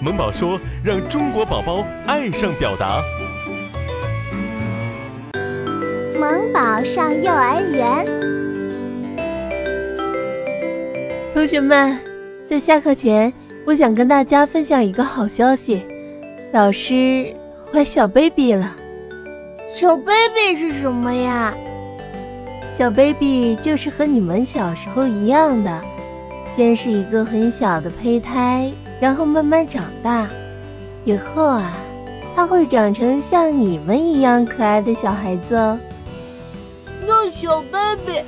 萌宝说：“让中国宝宝爱上表达。”萌宝上幼儿园。同学们，在下课前，我想跟大家分享一个好消息：老师怀小 baby 了。小 baby 是什么呀？小 baby 就是和你们小时候一样的，先是一个很小的胚胎，然后慢慢长大，以后啊，他会长成像你们一样可爱的小孩子哦。那小 baby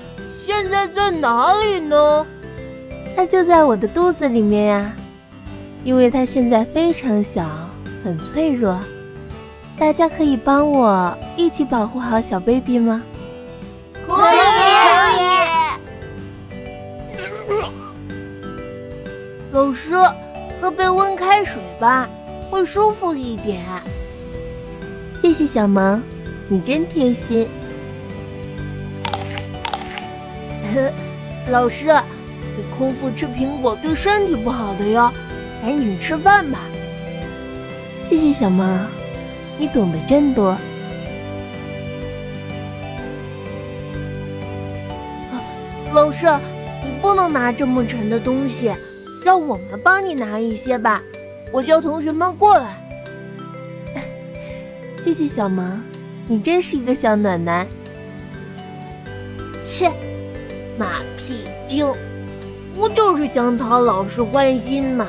现在在哪里呢？它就在我的肚子里面呀，因为它现在非常小，很脆弱。大家可以帮我一起保护好小 baby 吗？老师，喝杯温开水吧，会舒服一点。谢谢小萌，你真贴心。老师，你空腹吃苹果对身体不好的哟，赶紧吃饭吧。谢谢小萌。你懂得真多，老师，你不能拿这么沉的东西，让我们帮你拿一些吧。我叫同学们过来。谢谢小萌，你真是一个小暖男。切，马屁精，不就是想讨老师欢心吗？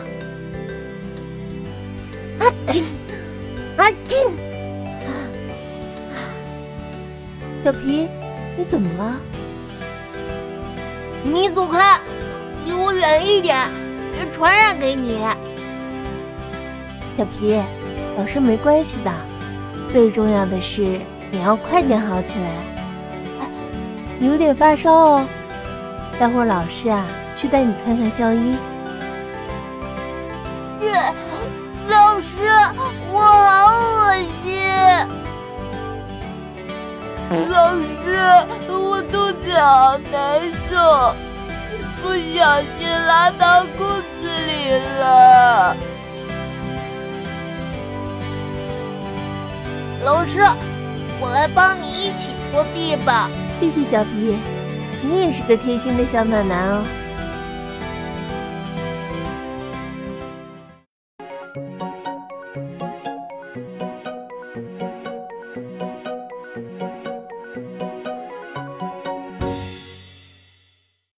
啊！阿金，小皮，你怎么了？你走开，离我远一点，别传染给你。小皮，老师没关系的，最重要的是你要快点好起来。哎你有点发烧哦，待会儿老师啊去带你看看校医。老师，我好恶心。老师，我肚子好难受，不小心拉到裤老师，我来帮你一起拖地吧。谢谢小皮，你也是个贴心的小暖男哦。